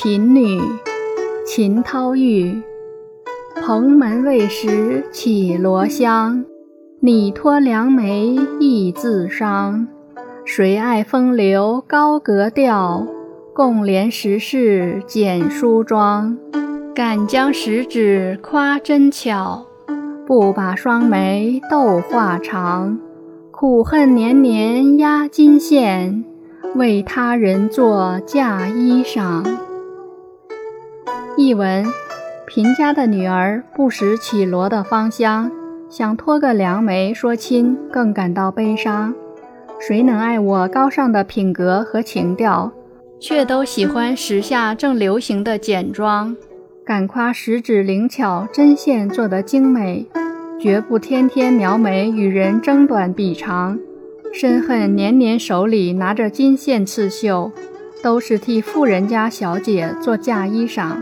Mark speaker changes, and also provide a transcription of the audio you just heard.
Speaker 1: 贫女，秦涛玉。蓬门未识绮罗香，拟托良媒亦自伤。谁爱风流高格调？共怜时事简梳妆。敢将十指夸针巧，不把双眉斗画长。苦恨年年压金线，为他人做嫁衣裳。译文：贫家的女儿不识绮罗的芳香，想托个良媒说亲，更感到悲伤。谁能爱我高尚的品格和情调，却都喜欢时下正流行的简装。敢夸十指灵巧，针线做得精美，绝不天天描眉与人争短比长。深恨年年手里拿着金线刺绣，都是替富人家小姐做嫁衣裳。